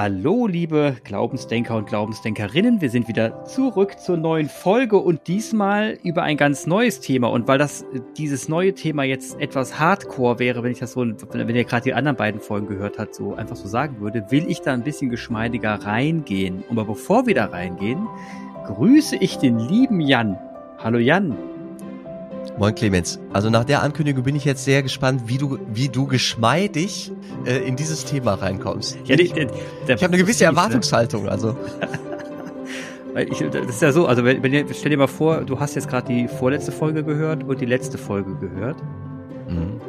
Hallo, liebe Glaubensdenker und Glaubensdenkerinnen. Wir sind wieder zurück zur neuen Folge und diesmal über ein ganz neues Thema. Und weil das dieses neue Thema jetzt etwas Hardcore wäre, wenn ich das so, wenn ihr gerade die anderen beiden Folgen gehört habt, so einfach so sagen würde, will ich da ein bisschen geschmeidiger reingehen. Aber bevor wir da reingehen, grüße ich den lieben Jan. Hallo Jan. Moin Clemens. Also nach der Ankündigung bin ich jetzt sehr gespannt, wie du, wie du geschmeidig äh, in dieses Thema reinkommst. Ja, ich, ich habe eine gewisse ne? Erwartungshaltung, also. ich, das ist ja so, also wenn, wenn, stell dir mal vor, du hast jetzt gerade die vorletzte Folge gehört und die letzte Folge gehört. Mhm.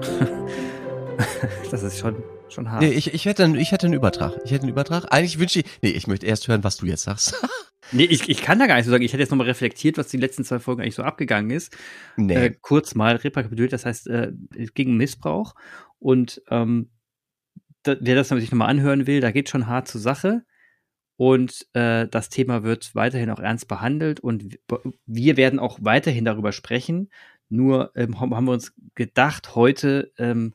das ist schon, schon hart. Nee, ich, ich, hätte, ich hätte einen Übertrag. Ich hätte einen Übertrag. Eigentlich wünsche ich, nee, ich möchte erst hören, was du jetzt sagst. Nee, ich, ich kann da gar nicht so sagen. Ich hätte jetzt nochmal reflektiert, was die letzten zwei Folgen eigentlich so abgegangen ist. Nee. Äh, kurz mal rekapituliert, das heißt, äh, gegen Missbrauch. Und ähm, da, wer das sich nochmal anhören will, da geht schon hart zur Sache. Und äh, das Thema wird weiterhin auch ernst behandelt und wir werden auch weiterhin darüber sprechen. Nur ähm, haben wir uns gedacht, heute ähm,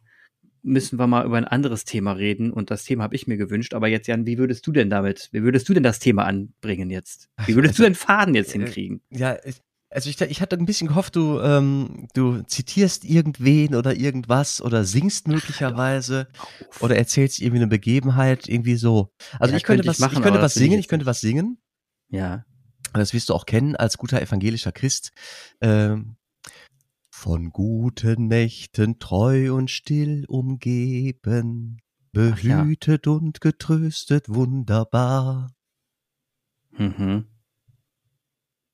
müssen wir mal über ein anderes Thema reden und das Thema habe ich mir gewünscht. Aber jetzt, Jan, wie würdest du denn damit, wie würdest du denn das Thema anbringen jetzt? Wie würdest du den Faden jetzt äh, hinkriegen? Ja, also ich, ich hatte ein bisschen gehofft, du, ähm, du zitierst irgendwen oder irgendwas oder singst möglicherweise oder erzählst irgendwie eine Begebenheit, irgendwie so. Also ja, ich könnte, könnte was, ich, machen, ich könnte was singen, ich könnte was singen. Ja. Das wirst du auch kennen als guter evangelischer Christ. Ähm, von guten Nächten treu und still umgeben, behütet ja. und getröstet wunderbar. Mhm.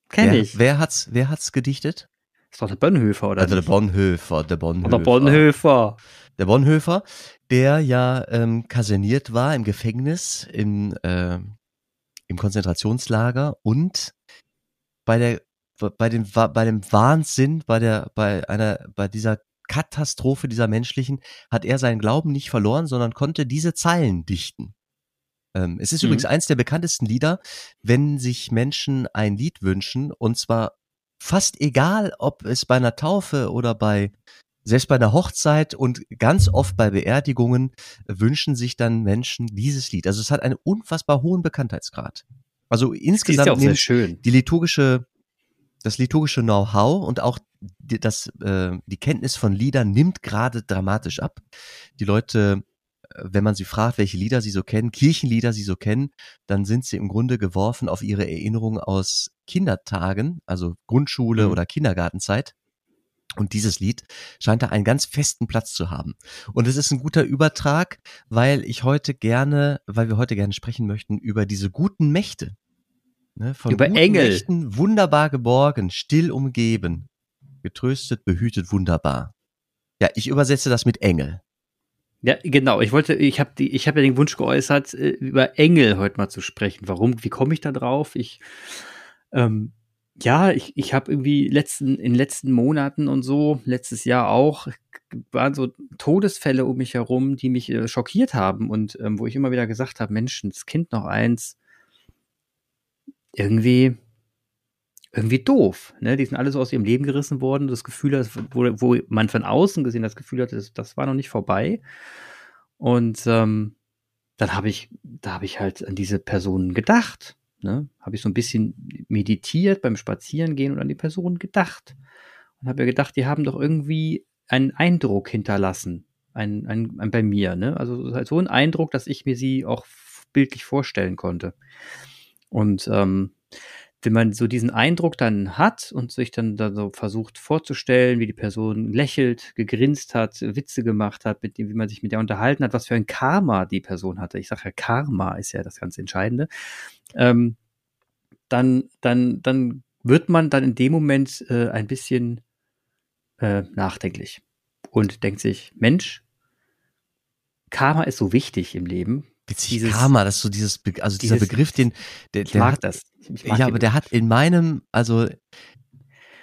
Kenn wer, ich. Wer hat's, wer hat's gedichtet? ist doch der Bonhoeffer, oder? Also der Bonhoeffer, der Bonhoeffer. Der Bonhoeffer. Der Bonhoeffer, der ja ähm, kaserniert war im Gefängnis, im, äh, im Konzentrationslager und bei der bei dem, bei dem Wahnsinn, bei der, bei einer, bei dieser Katastrophe dieser menschlichen, hat er seinen Glauben nicht verloren, sondern konnte diese Zeilen dichten. Ähm, es ist mhm. übrigens eins der bekanntesten Lieder, wenn sich Menschen ein Lied wünschen, und zwar fast egal, ob es bei einer Taufe oder bei selbst bei einer Hochzeit und ganz oft bei Beerdigungen wünschen sich dann Menschen dieses Lied. Also es hat einen unfassbar hohen Bekanntheitsgrad. Also insgesamt ja schön. die liturgische das liturgische Know-how und auch die, das, äh, die Kenntnis von Liedern nimmt gerade dramatisch ab. Die Leute, äh, wenn man sie fragt, welche Lieder sie so kennen, Kirchenlieder sie so kennen, dann sind sie im Grunde geworfen auf ihre Erinnerungen aus Kindertagen, also Grundschule mhm. oder Kindergartenzeit. Und dieses Lied scheint da einen ganz festen Platz zu haben. Und es ist ein guter Übertrag, weil ich heute gerne, weil wir heute gerne sprechen möchten über diese guten Mächte, Ne, von Über Engel. Nächten wunderbar geborgen, still umgeben, getröstet, behütet, wunderbar. Ja, ich übersetze das mit Engel. Ja, genau. Ich wollte, ich habe die, ich habe ja den Wunsch geäußert, äh, über Engel heute mal zu sprechen. Warum? Wie komme ich da drauf? Ich, ähm, ja, ich, ich habe irgendwie letzten, in den letzten Monaten und so, letztes Jahr auch, waren so Todesfälle um mich herum, die mich äh, schockiert haben und ähm, wo ich immer wieder gesagt habe, Mensch, das Kind noch eins, irgendwie, irgendwie doof. Ne? Die sind alle so aus ihrem Leben gerissen worden. Das Gefühl, wo, wo man von außen gesehen das Gefühl hatte, das, das war noch nicht vorbei. Und ähm, dann habe ich, da habe ich halt an diese Personen gedacht. Ne? Habe ich so ein bisschen meditiert beim Spazierengehen und an die Personen gedacht. Und habe mir gedacht, die haben doch irgendwie einen Eindruck hinterlassen. Ein, ein, ein bei mir, ne? Also halt so ein Eindruck, dass ich mir sie auch bildlich vorstellen konnte. Und ähm, wenn man so diesen Eindruck dann hat und sich dann da so versucht vorzustellen, wie die Person lächelt, gegrinst hat, Witze gemacht hat, mit dem, wie man sich mit der unterhalten hat, was für ein Karma die Person hatte. Ich sage ja, Karma ist ja das ganz Entscheidende. Ähm, dann, dann, dann wird man dann in dem Moment äh, ein bisschen äh, nachdenklich und denkt sich, Mensch, Karma ist so wichtig im Leben. Witzig, dieses, Karma, das ist so dieses, Be also dieser Begriff, den, der, der mag hat, das. Mag ja, aber der hat in meinem, also,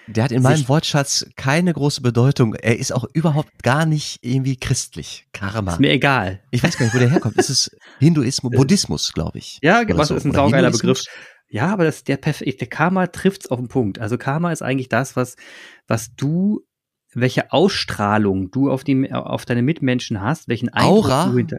der hat in meinem Wortschatz keine große Bedeutung. Er ist auch überhaupt gar nicht irgendwie christlich. Karma. Ist mir egal. Ich weiß gar nicht, wo der herkommt. Es ist Hinduismus, Buddhismus, glaube ich. Ja, was so. ist ein saugeiler Begriff. Ja, aber das, der, der Karma trifft's auf den Punkt. Also Karma ist eigentlich das, was, was du, welche Ausstrahlung du auf die, auf deine Mitmenschen hast, welchen Eindruck Aura? du hinter,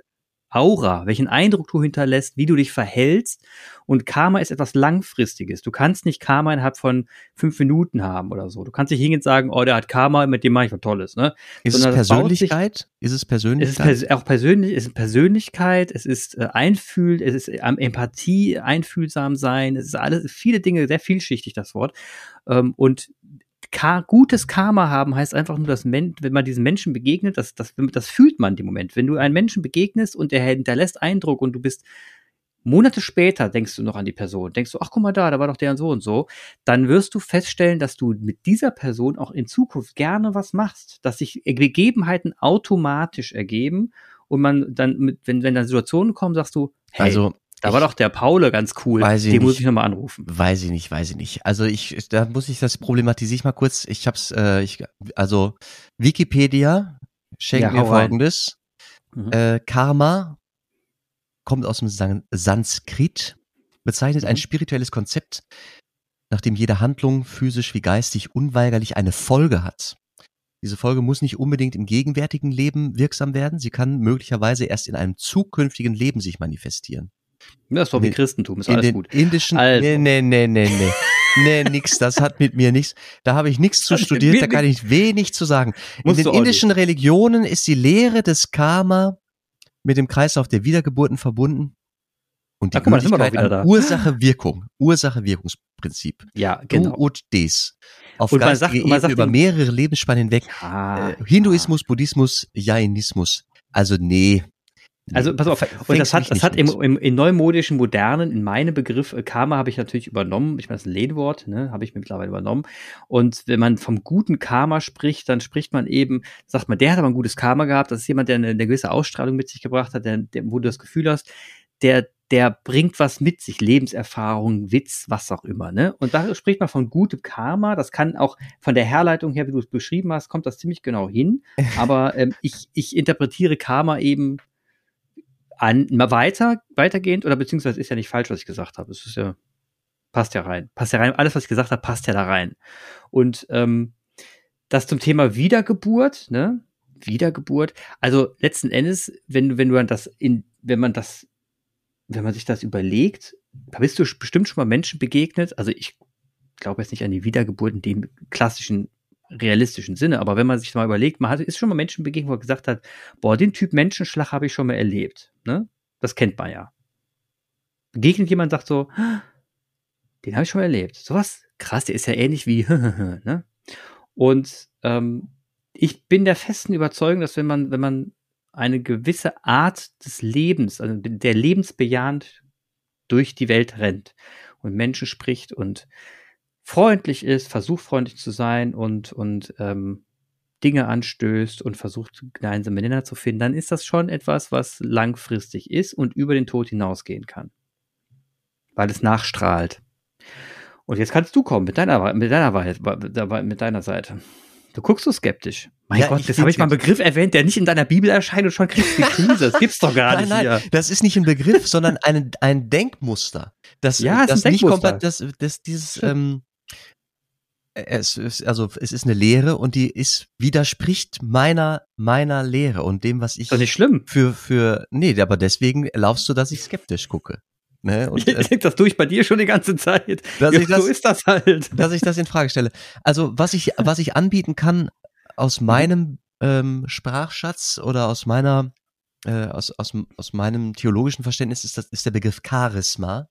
Aura, welchen Eindruck du hinterlässt, wie du dich verhältst. Und Karma ist etwas Langfristiges. Du kannst nicht Karma innerhalb von fünf Minuten haben oder so. Du kannst nicht hingehen und sagen, oh, der hat Karma, mit dem mache ich was Tolles. Ne? Ist Sondern es baut sich- Persönlichkeit? ist es Persönlichkeit? es ist pers auch persönlich, es ist Persönlichkeit, es ist äh, Einfühl, es ist ähm, Empathie, einfühlsam sein, es ist alles, viele Dinge, sehr vielschichtig das Wort. Ähm, und Ka gutes Karma haben heißt einfach nur, dass Men wenn man diesen Menschen begegnet, das, das, das fühlt man dem Moment. Wenn du einem Menschen begegnest und der hinterlässt Eindruck und du bist Monate später denkst du noch an die Person, denkst du, ach guck mal da, da war doch der und so und so, dann wirst du feststellen, dass du mit dieser Person auch in Zukunft gerne was machst, dass sich Begebenheiten automatisch ergeben und man dann, mit, wenn, wenn dann Situationen kommen, sagst du, hey, also, da war doch der Paule ganz cool, Weiß ich den muss ich nochmal anrufen. Weiß ich nicht, weiß ich nicht. Also ich, da muss ich das problematisiere ich mal kurz. Ich hab's, äh, ich, also Wikipedia schenkt Ja, mir folgendes. Mhm. Äh, Karma kommt aus dem San Sanskrit, bezeichnet ein Mhm. spirituelles Konzept, nachdem jede Handlung physisch wie geistig unweigerlich eine Folge hat. Diese Folge muss nicht unbedingt im gegenwärtigen Leben wirksam werden, sie kann möglicherweise erst in einem zukünftigen Leben sich manifestieren. Das ist doch wie Christentum, ist in alles den gut. indischen, Also. nee, nee, nee, nee, nee. Nee, nix, das hat mit mir nichts. Da habe ich nichts zu studiert, mir da kann ich wenig zu sagen. In den du indischen Religionen ist die Lehre des Karma mit dem Kreislauf der Wiedergeburten verbunden. Und die Ah, guck mal. Ursache-Wirkung, Ursache-Wirkungsprinzip. Ja, Genau. genau. und des. Auf Und man sagt- man sagt über mehrere Lebensspannen hinweg. Ah, Äh, Hinduismus, Buddhismus, Jainismus. Also nee. Also pass auf, und das hat, das hat im, im, in neumodischen, modernen, in meinem Begriff äh, Karma habe ich natürlich übernommen. Ich meine, das ist ein Lehnwort, ne, habe ich mir mittlerweile übernommen. Und wenn man vom guten Karma spricht, dann spricht man eben, sagt man, der hat aber ein gutes Karma gehabt. Das ist jemand, der eine, eine gewisse Ausstrahlung mit sich gebracht hat, der, der, wo du das Gefühl hast, der, der bringt was mit sich, Lebenserfahrung, Witz, was auch immer, ne? Und da spricht man von gutem Karma. Das kann auch von der Herleitung her, wie du es beschrieben hast, kommt das ziemlich genau hin. Aber ähm, ich, ich interpretiere Karma eben an, mal weiter, weitergehend, oder beziehungsweise ist ja nicht falsch, was ich gesagt habe. Es ist ja, passt ja rein. Passt ja rein. Alles, was ich gesagt habe, passt ja da rein. Und ähm, das zum Thema Wiedergeburt, ne? Wiedergeburt. Also letzten Endes, wenn, wenn dann das in, wenn man das, wenn man sich das überlegt, da bist du bestimmt schon mal Menschen begegnet. Also ich glaube jetzt nicht an die Wiedergeburt in dem klassischen realistischen Sinne, aber wenn man sich mal überlegt, man hat, ist schon mal Menschen begegnet, wo er gesagt hat, boah, den Typ Menschenschlag habe ich schon mal erlebt. Ne? Das kennt man ja. Begegnet jemand, sagt so, "Ah, den habe ich schon mal erlebt. Sowas krass, der ist ja ähnlich wie, ne? Und ähm, ich bin der festen Überzeugung, dass wenn man, wenn man eine gewisse Art des Lebens, also der lebensbejahend durch die Welt rennt und Menschen spricht und freundlich ist, versucht freundlich zu sein und, und ähm, Dinge anstößt und versucht, gemeinsame Nenner zu finden, dann ist das schon etwas, was langfristig ist und über den Tod hinausgehen kann. Weil es nachstrahlt. Und jetzt kannst du kommen mit deiner, mit deiner, mit deiner Seite. Du guckst so skeptisch. Mein Ja, Gott, jetzt habe ich mal einen Begriff erwähnt, der nicht in deiner Bibel erscheint und schon kriegst du die Krise. Das gibt's doch gar Nein, nicht nein, hier. das ist nicht ein Begriff, sondern ein, ein Denkmuster. Das, Ja, es ist das ein nicht Denkmuster. komplett, das, das, dieses, ähm, es ist, also es ist eine Lehre und die ist, widerspricht meiner, meiner Lehre und dem, was ich Ist doch nicht schlimm. für, für, nee, aber deswegen erlaubst du, dass ich skeptisch gucke. Ne? Und, Ich äh, denke, das tue ich bei dir schon die ganze Zeit. dass, Ja, ich das, so ist das halt. dass ich das in Frage stelle. Also was ich, was ich anbieten kann Mhm. aus meinem ähm, Sprachschatz oder aus meiner, äh, aus, aus, aus meinem theologischen Verständnis ist das ist der Begriff Charisma.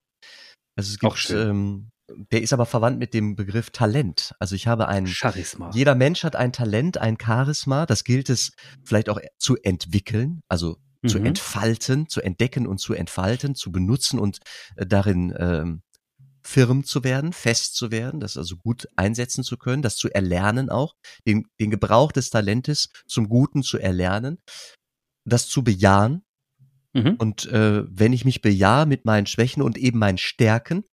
Also es gibt, Auch schön. ähm, der ist aber verwandt mit dem Begriff Talent. Also ich habe ein Charisma. jeder Mensch hat ein Talent, ein Charisma. Das gilt es vielleicht auch zu entwickeln, also zu Mhm. entfalten, zu entdecken und zu entfalten, zu benutzen und äh, darin ähm, firm zu werden, fest zu werden, das also gut einsetzen zu können, das zu erlernen auch, den, den Gebrauch des Talentes zum Guten zu erlernen, das zu bejahen. Mhm. Und äh, wenn ich mich bejahe mit meinen Schwächen und eben meinen Stärken,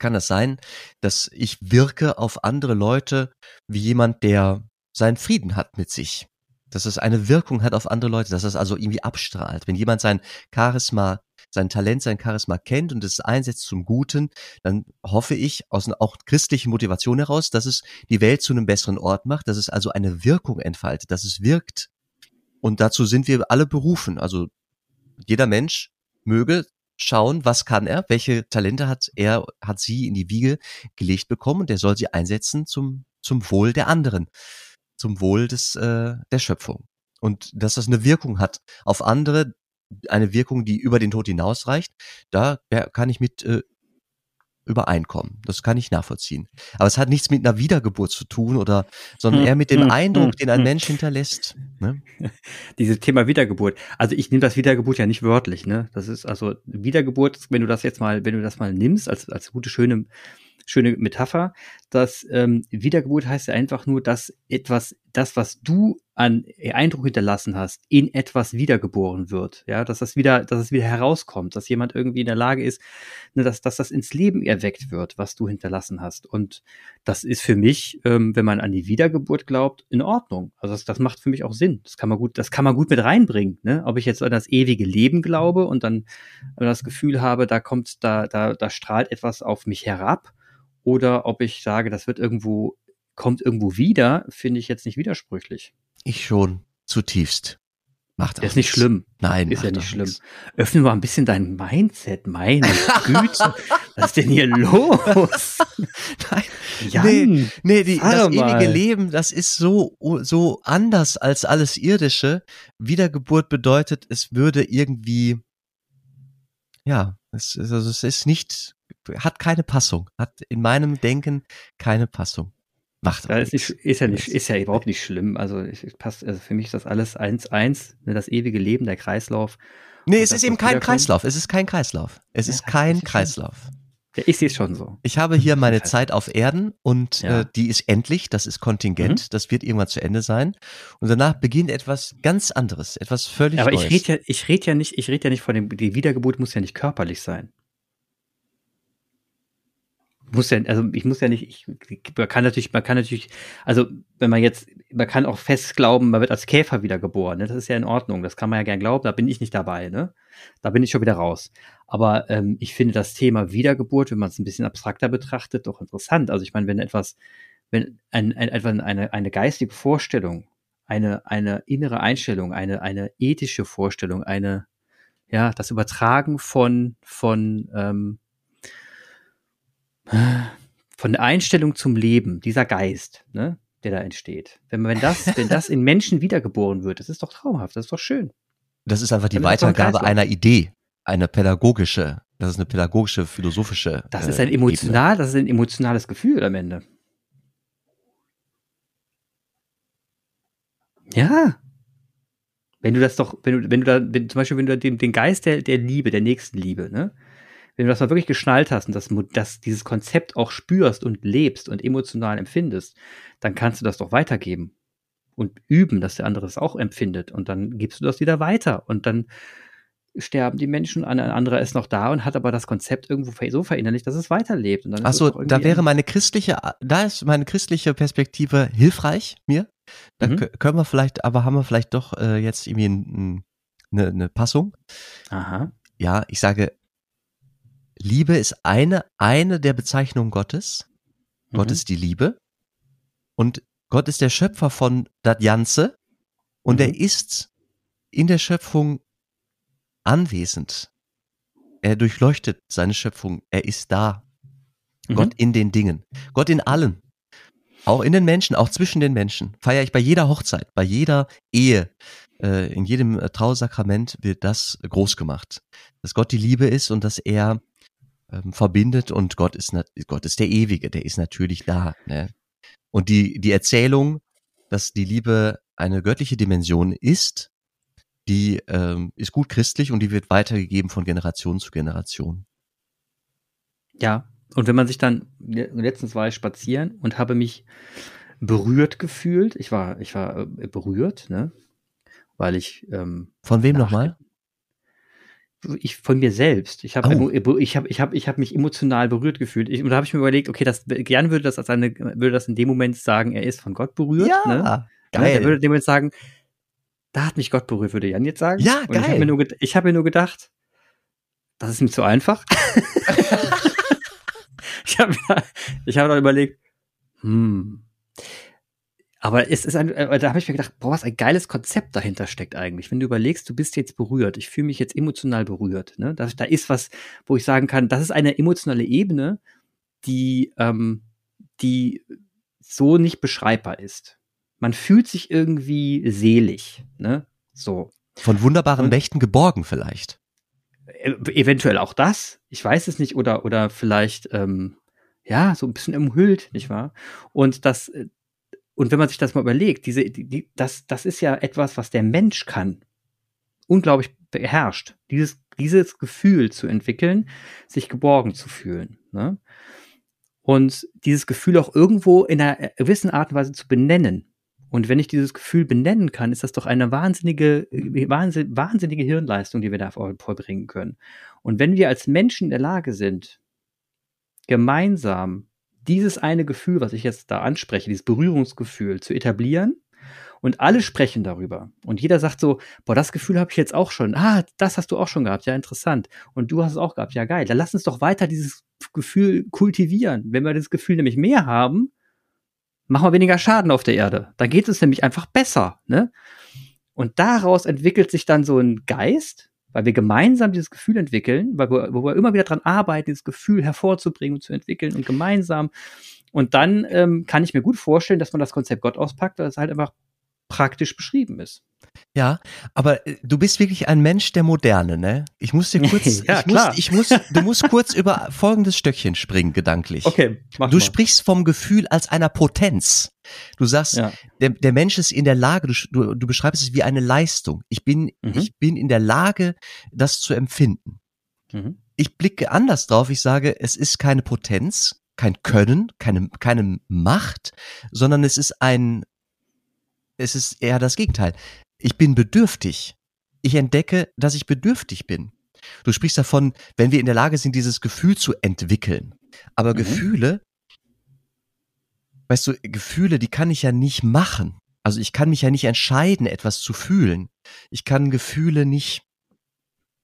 kann es sein, dass ich wirke auf andere Leute wie jemand, der seinen Frieden hat mit sich. Dass es eine Wirkung hat auf andere Leute, dass es also irgendwie abstrahlt. Wenn jemand sein Charisma, sein Talent, sein Charisma kennt und es einsetzt zum Guten, dann hoffe ich aus einer auch christlichen Motivation heraus, dass es die Welt zu einem besseren Ort macht, dass es also eine Wirkung entfaltet, dass es wirkt. Und dazu sind wir alle berufen. Also jeder Mensch möge schauen, was kann er, welche Talente hat er, hat sie in die Wiege gelegt bekommen und er soll sie einsetzen zum, zum Wohl der anderen, zum Wohl des, äh, der Schöpfung. Und dass das eine Wirkung hat auf andere, eine Wirkung, die über den Tod hinausreicht, da kann ich mit äh, übereinkommen. Das kann ich nachvollziehen. Aber es hat nichts mit einer Wiedergeburt zu tun oder, sondern hm, eher mit dem hm, Eindruck, hm, den ein Mensch hinterlässt. Ne? Dieses Thema Wiedergeburt. Also ich nehme das Wiedergeburt ja nicht wörtlich, ne? Das ist also Wiedergeburt, wenn du das jetzt mal, wenn du das mal nimmst, als, als gute, schöne schöne Metapher, dass ähm, Wiedergeburt heißt ja einfach nur, dass etwas, das, was du an Eindruck hinterlassen hast, in etwas wiedergeboren wird. Ja, dass das wieder, dass es wieder herauskommt, dass jemand irgendwie in der Lage ist, ne, dass, dass das ins Leben erweckt wird, was du hinterlassen hast. Und das ist für mich, ähm, wenn man an die Wiedergeburt glaubt, in Ordnung. Also das, das macht für mich auch Sinn. Das kann man gut, das kann man gut mit reinbringen. Ne? Ob ich jetzt an das ewige Leben glaube und dann das Gefühl habe, da kommt, da, da, da strahlt etwas auf mich herab oder ob ich sage, das wird irgendwo, kommt irgendwo wieder, finde ich jetzt nicht widersprüchlich. Ich schon, zutiefst. Macht auch ist nicht schlimm. Nein, ist ja nicht schlimm. Nichts. Öffne mal ein bisschen dein Mindset, meine Güte. Was ist denn hier los? Nein, Jan, nee, nee die, das ewige Leben, das ist so, so anders als alles Irdische. Wiedergeburt bedeutet, es würde irgendwie, ja, es, also es ist nicht hat keine Passung, hat in meinem Denken keine Passung. Macht ja, ist, nicht, ist ja nicht, ist ja überhaupt nicht schlimm. Also ich, passt, also für mich ist das alles eins eins, ne, das ewige Leben, der Kreislauf. Nee, es ist eben kein Kreislauf. Es ist kein Kreislauf. Es ja, ist kein Kreislauf. Ja, ich sehe es schon so. Ich habe hier meine Zeit auf Erden und ja. äh, die ist endlich, das ist Kontingent, mhm. das wird irgendwann zu Ende sein. Und danach beginnt etwas ganz anderes, etwas völlig Aber Neues. Aber ich rede ja, ich rede ja nicht, ich rede ja nicht von dem, die Wiedergeburt muss ja nicht körperlich sein muss ja, also ich muss ja nicht, ich, man kann natürlich, man kann natürlich, also wenn man jetzt, man kann auch fest glauben, man wird als Käfer wiedergeboren, ne? das ist ja in Ordnung, das kann man ja gern glauben, da bin ich nicht dabei, ne? Da bin ich schon wieder raus. Aber ähm, ich finde das Thema Wiedergeburt, wenn man es ein bisschen abstrakter betrachtet, doch interessant. Also ich meine, wenn etwas, wenn ein, ein, ein, eine, eine geistige Vorstellung, eine, eine innere Einstellung, eine, eine ethische Vorstellung, eine, ja, das Übertragen von, von ähm, von der Einstellung zum Leben, dieser Geist, ne, der da entsteht. Wenn, wenn, das, wenn das in Menschen wiedergeboren wird, das ist doch traumhaft, das ist doch schön. Das ist einfach die Weitergabe einer Idee, eine pädagogische, das ist eine pädagogische, philosophische. Das ist ein äh, emotional, Ebene. das ist ein emotionales Gefühl am Ende. Ja. Wenn du das doch, wenn du, wenn du da, wenn, zum Beispiel, wenn du den, den Geist der, der Liebe, der Nächstenliebe, ne, wenn du das mal wirklich geschnallt hast und das, das, dieses Konzept auch spürst und lebst und emotional empfindest, dann kannst du das doch weitergeben und üben, dass der andere es auch empfindet. Und dann gibst du das wieder weiter. Und dann sterben die Menschen, ein anderer ist noch da und hat aber das Konzept irgendwo so verinnerlicht, dass es weiterlebt. Achso, da wäre meine christliche, da ist meine christliche Perspektive hilfreich mir. Da mhm. können wir vielleicht, aber haben wir vielleicht doch äh, jetzt irgendwie eine, eine Passung. Aha. Ja, ich sage, Liebe ist eine, eine der Bezeichnungen Gottes. Mhm. Gott ist die Liebe. Und Gott ist der Schöpfer von das Ganze. Und mhm. er ist in der Schöpfung anwesend. Er durchleuchtet seine Schöpfung. Er ist da. Mhm. Gott in den Dingen. Gott in allen. Auch in den Menschen, auch zwischen den Menschen. Feiere ich bei jeder Hochzeit, bei jeder Ehe, äh, in jedem äh, Trausakrament wird das groß gemacht. Dass Gott die Liebe ist und dass er ähm, verbindet und Gott ist, Gott ist der Ewige, der ist natürlich da. Ne? Und die, die Erzählung, dass die Liebe eine göttliche Dimension ist, die ähm, ist gut christlich und die wird weitergegeben von Generation zu Generation. Ja, und wenn man sich dann, letztens war ich spazieren und habe mich berührt gefühlt. Ich war, ich war äh, berührt, ne? Weil ich. Ähm, Von wem nochmal? Ich von mir selbst. Ich habe oh. ich habe ich habe ich habe mich emotional berührt gefühlt. Ich, und da habe ich mir überlegt, okay, das gern würde das als eine würde das in dem Moment sagen, er ist von Gott berührt, ja, ne? Geil. Er würde in dem Moment sagen, da hat mich Gott berührt, würde Jan jetzt sagen. Ja, und geil. Ich habe mir, nur, ich hab mir nur gedacht, das ist mir zu einfach. ich habe ich hab dann überlegt, hm, Aber es ist ein, äh, da habe ich mir gedacht, boah, was ein geiles Konzept dahinter steckt eigentlich. Wenn du überlegst, du bist jetzt berührt, ich fühle mich jetzt emotional berührt. Ne? Da, da ist was, wo ich sagen kann, das ist eine emotionale Ebene, die, ähm, die so nicht beschreibbar ist. Man fühlt sich irgendwie selig, ne? So. Von wunderbaren Und, Mächten geborgen vielleicht. Äh, eventuell auch das. Ich weiß es nicht. Oder, oder vielleicht, ähm, ja, so ein bisschen umhüllt, nicht wahr? Und das, äh, und wenn man sich das mal überlegt, diese, die, die, das, das ist ja etwas, was der Mensch kann. Unglaublich beherrscht. Dieses, dieses Gefühl zu entwickeln, sich geborgen zu fühlen. Ne? Und dieses Gefühl auch irgendwo in einer gewissen Art und Weise zu benennen. Und wenn ich dieses Gefühl benennen kann, ist das doch eine wahnsinnige, wahnsinnige Hirnleistung, die wir da vollbringen können. Und wenn wir als Menschen in der Lage sind, gemeinsam dieses eine Gefühl, was ich jetzt da anspreche, dieses Berührungsgefühl zu etablieren und alle sprechen darüber und jeder sagt so, boah, das Gefühl habe ich jetzt auch schon. Ah, das hast du auch schon gehabt. Ja, interessant. Und du hast es auch gehabt. Ja, geil. Dann lass uns doch weiter dieses Gefühl kultivieren. Wenn wir das Gefühl nämlich mehr haben, machen wir weniger Schaden auf der Erde. Da geht es nämlich einfach besser, ne? Und daraus entwickelt sich dann so ein Geist, weil wir gemeinsam dieses Gefühl entwickeln, weil wir, wo wir immer wieder dran arbeiten, dieses Gefühl hervorzubringen und zu entwickeln und gemeinsam. Und dann ähm, kann ich mir gut vorstellen, dass man das Konzept Gott auspackt, weil es halt einfach praktisch beschrieben ist. Ja, aber äh, du bist wirklich ein Mensch der Moderne, ne? Ich muss dir kurz, ja, ich, muss, ich muss, du musst kurz über folgendes Stöckchen springen, gedanklich. Okay, mach Du mal. sprichst vom Gefühl als einer Potenz. Du sagst, ja. der, der Mensch ist in der Lage, du, du, du beschreibst es wie eine Leistung. Ich bin, mhm. ich bin in der Lage, das zu empfinden. Mhm. Ich blicke anders drauf. Ich sage, es ist keine Potenz, kein Können, keine, keine Macht, sondern es ist ein, es ist eher das Gegenteil. Ich bin bedürftig. Ich entdecke, dass ich bedürftig bin. Du sprichst davon, wenn wir in der Lage sind, dieses Gefühl zu entwickeln. Aber mhm. Gefühle weißt du, Gefühle, die kann ich ja nicht machen. Also ich kann mich ja nicht entscheiden, etwas zu fühlen. Ich kann Gefühle nicht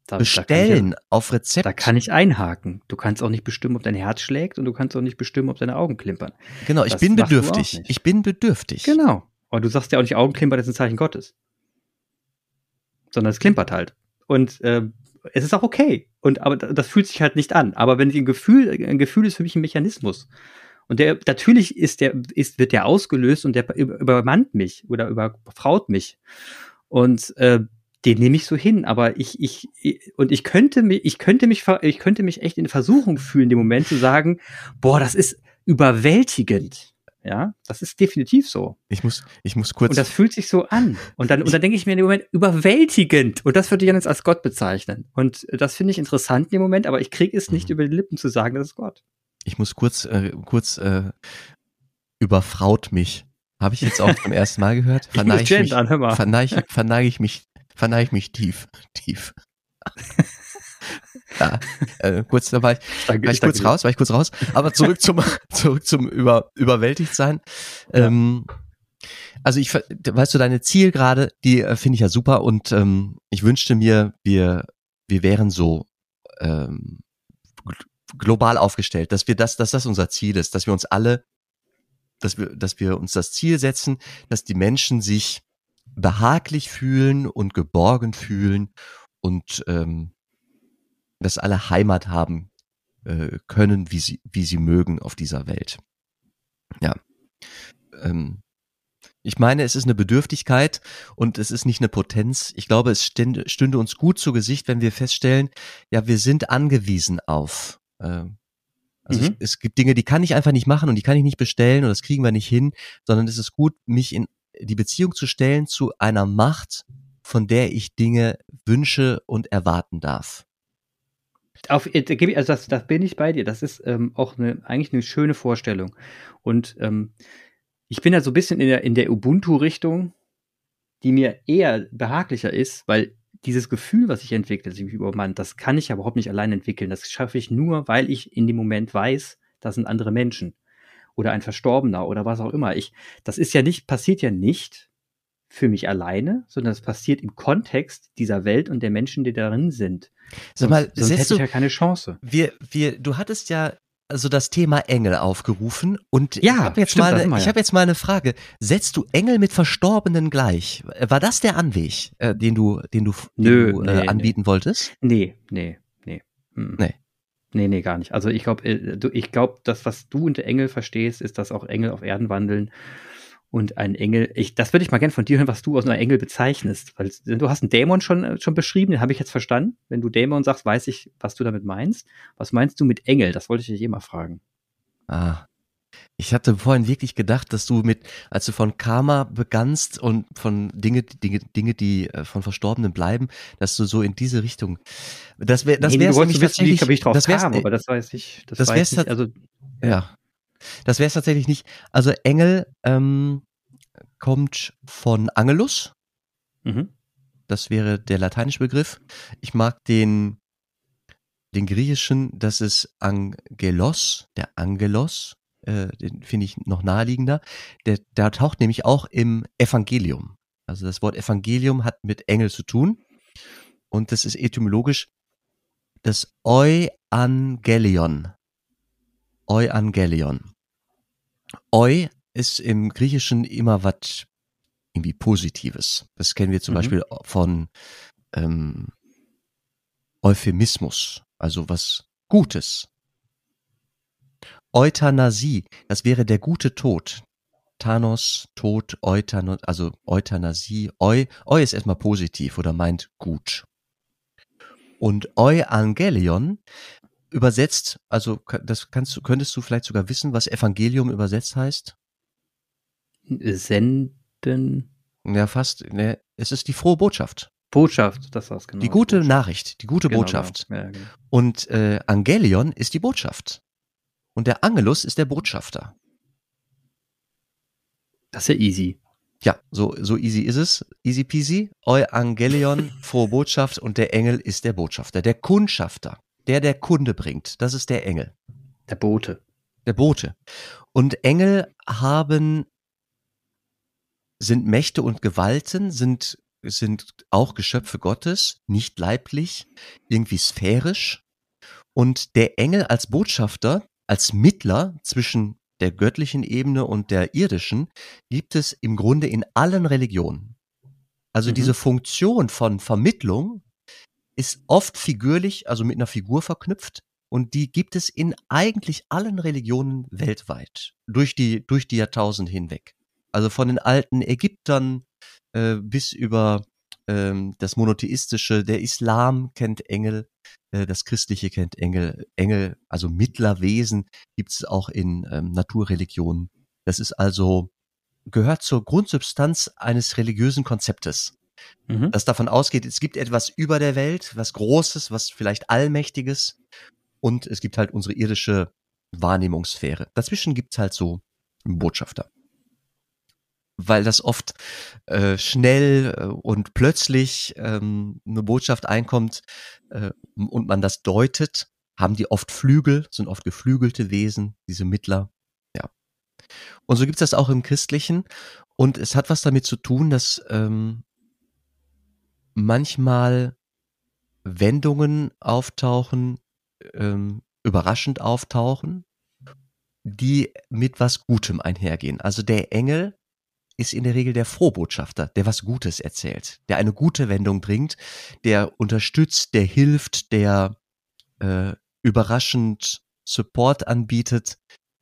da, bestellen da ich, auf Rezept. Da kann ich einhaken. Du kannst auch nicht bestimmen, ob dein Herz schlägt und du kannst auch nicht bestimmen, ob deine Augen klimpern. Genau, ich das bin bedürftig. Ich bin bedürftig. Genau. Aber du sagst ja auch nicht, Augenklimpern ist ein Zeichen Gottes. Sondern es klimpert halt. Und äh, es ist auch okay. Und aber das fühlt sich halt nicht an. Aber wenn ein Gefühl, ein Gefühl ist für mich ein Mechanismus. Und der, natürlich ist der, ist, wird der ausgelöst und der übermannt mich oder überfraut mich. Und äh, den nehme ich so hin, aber ich, ich, und ich könnte mich, ich könnte mich, ich könnte mich echt in Versuchung fühlen, in dem Moment zu sagen, boah, das ist überwältigend. Ja, das ist definitiv so. Ich muss, ich muss kurz. Und das fühlt sich so an. Und dann, und dann denke ich mir in dem Moment, überwältigend. Und das würde ich jetzt als Gott bezeichnen. Und das finde ich interessant in dem Moment, aber ich kriege es nicht mhm. über die Lippen zu sagen, das ist Gott ich muss kurz, äh, kurz äh, überfraut mich. Habe ich jetzt auch zum ersten Mal gehört? Verneige ich, mich, verneige, verneige ich mich, verneige ich mich tief, tief. ja, äh, kurz, da war ich, danke, war ich kurz raus, war ich kurz raus. Aber zurück zum, zurück zum über, überwältigt sein. Ja. Ähm, also ich, weißt du, deine Zielgerade, die äh, finde ich ja super und ähm, ich wünschte mir, wir, wir wären so ähm, global aufgestellt, dass wir das, dass das unser Ziel ist, dass wir uns alle, dass wir, dass wir uns das Ziel setzen, dass die Menschen sich behaglich fühlen und geborgen fühlen und ähm, dass alle Heimat haben äh, können, wie sie, wie sie mögen auf dieser Welt. Ja. Ähm, ich meine, es ist eine Bedürftigkeit und es ist nicht eine Potenz. Ich glaube, es stünde, stünde uns gut zu Gesicht, wenn wir feststellen, ja, wir sind angewiesen auf ähm, also mhm. ich, es gibt Dinge, die kann ich einfach nicht machen und die kann ich nicht bestellen und das kriegen wir nicht hin, sondern es ist gut, mich in die Beziehung zu stellen zu einer Macht, von der ich Dinge wünsche und erwarten darf. Auf, äh, also das, das bin ich bei dir. Das ist ähm, auch eine, eigentlich eine schöne Vorstellung. Und ähm, ich bin ja so ein bisschen in der, in der Ubuntu-Richtung, die mir eher behaglicher ist, weil dieses Gefühl, was ich entwickle, sich übermannt, das kann ich überhaupt nicht allein entwickeln. Das schaffe ich nur, weil ich in dem Moment weiß, das sind andere Menschen oder ein Verstorbener oder was auch immer. Ich, das ist ja nicht, passiert ja nicht für mich alleine, sondern es passiert im Kontext dieser Welt und der Menschen, die darin sind. Sag mal, sonst, sonst hätte ich ja keine Chance. Wir, wir, du hattest ja also das Thema Engel aufgerufen und Ja, ich habe jetzt, stimmt, mal eine- ich hab jetzt mal eine Frage. Setzt du Engel mit Verstorbenen gleich? War das der Anweg, äh, den du, den du, den Nö, du nee, äh, nee. anbieten wolltest? Nee, nee, nee. Mhm. Nee. Nee, nee, gar nicht. Also ich glaube, äh, du- ich glaube, das, was du unter Engel verstehst, ist, dass auch Engel auf Erden wandeln. Und ein Engel, ich, das würde ich mal gerne von dir hören, was du aus einer Engel bezeichnest. Weil du hast einen Dämon schon, äh, schon beschrieben, den habe ich jetzt verstanden. Wenn du Dämon sagst, weiß ich, was du damit meinst. Was meinst du mit Engel? Das wollte ich dich eh mal fragen. Ah. Ich hatte vorhin wirklich gedacht, dass du mit, als du von Karma begannst und von Dinge, Dinge, Dinge, die äh, von Verstorbenen bleiben, dass du so in diese Richtung. Das wäre, das Nee, wäre nämlich wissen, wie ich drauf das wär's, kam, äh, aber das weiß ich. Das, das weiß ich. Also, Ja. Das wäre es tatsächlich nicht. Also Engel ähm, kommt von Angelus. mhm. Das wäre der lateinische Begriff. Ich mag den, den griechischen, das ist Angelos, der Angelos, äh, den finde ich noch naheliegender. Der, der taucht nämlich auch im Evangelium. Also das Wort Evangelium hat mit Engel zu tun. Und das ist etymologisch das Euangelion. Euangelion. Eu ist im Griechischen immer was irgendwie Positives. Das kennen wir zum Mhm. Beispiel von ähm, Euphemismus, also was Gutes. Euthanasie, das wäre der gute Tod. Thanos, Tod, Euthanasie, also Euthanasie. Eu, Eu ist erstmal positiv oder meint gut. Und Euangelion übersetzt, also das kannst du, könntest du vielleicht sogar wissen, was Evangelium übersetzt heißt? Senden. Ja, fast. Ne, es ist die frohe Botschaft. Botschaft, das war's genau. Die gute Botschaft. Nachricht, die gute Genau, Botschaft. genau. Ja, genau. Und äh, Angelion ist die Botschaft. Und der Angelus ist der Botschafter. Das ist ja easy. Ja, so, so easy ist es. Easy peasy. Euangelion, frohe Botschaft und der Engel ist der Botschafter. Der Kundschafter, der der Kunde bringt, das ist der Engel. Der Bote. Der Bote. Und Engel haben, sind Mächte und Gewalten, sind, sind auch Geschöpfe Gottes, nicht leiblich, irgendwie sphärisch. Und der Engel als Botschafter, als Mittler zwischen der göttlichen Ebene und der irdischen, gibt es im Grunde in allen Religionen. Also Mhm. diese Funktion von Vermittlung ist oft figürlich, also mit einer Figur verknüpft. Und die gibt es in eigentlich allen Religionen weltweit, durch die, durch die Jahrtausende hinweg. Also von den alten Ägyptern äh, bis über ähm, das Monotheistische, der Islam kennt Engel, äh, das Christliche kennt Engel, Engel, also Mittlerwesen gibt es auch in ähm, Naturreligionen. Das ist also, gehört zur Grundsubstanz eines religiösen Konzeptes Mhm. das davon ausgeht, es gibt etwas über der Welt, was Großes, was vielleicht Allmächtiges und es gibt halt unsere irdische Wahrnehmungssphäre. Dazwischen gibt's halt so einen Botschafter. Weil das oft äh, schnell äh, und plötzlich ähm, eine Botschaft einkommt äh, und man das deutet, haben die oft Flügel, sind oft geflügelte Wesen, diese Mittler. Ja. Und so gibt's das auch im Christlichen. Und es hat was damit zu tun, dass ähm, manchmal Wendungen auftauchen, ähm, überraschend auftauchen, die mit was Gutem einhergehen. Also der Engel ist in der Regel der Frohbotschafter, der was Gutes erzählt, der eine gute Wendung bringt, der unterstützt, der hilft, der äh, überraschend Support anbietet.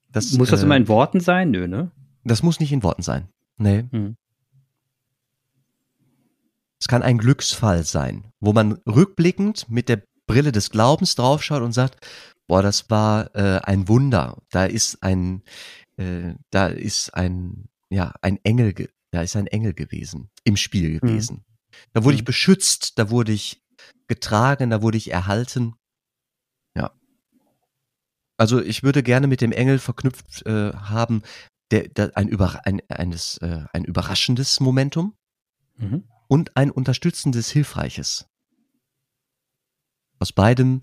Das, Muss das äh, immer in Worten sein? Nö, ne? Das muss nicht in Worten sein. Nee. Hm. Es kann ein Glücksfall sein, wo man rückblickend mit der Brille des Glaubens draufschaut und sagt, boah, das war äh, ein Wunder. Da ist ein, äh, da ist ein, ja, ein Engel, ge- da ist ein Engel gewesen, im Spiel gewesen. Da wurde ich Mhm. beschützt, da wurde ich getragen, da wurde ich erhalten. Ja. Also ich würde gerne mit dem Engel verknüpft äh, haben, der, der, ein, über, ein, eines, äh, ein überraschendes Momentum Mhm. Und ein unterstützendes, hilfreiches. Aus beidem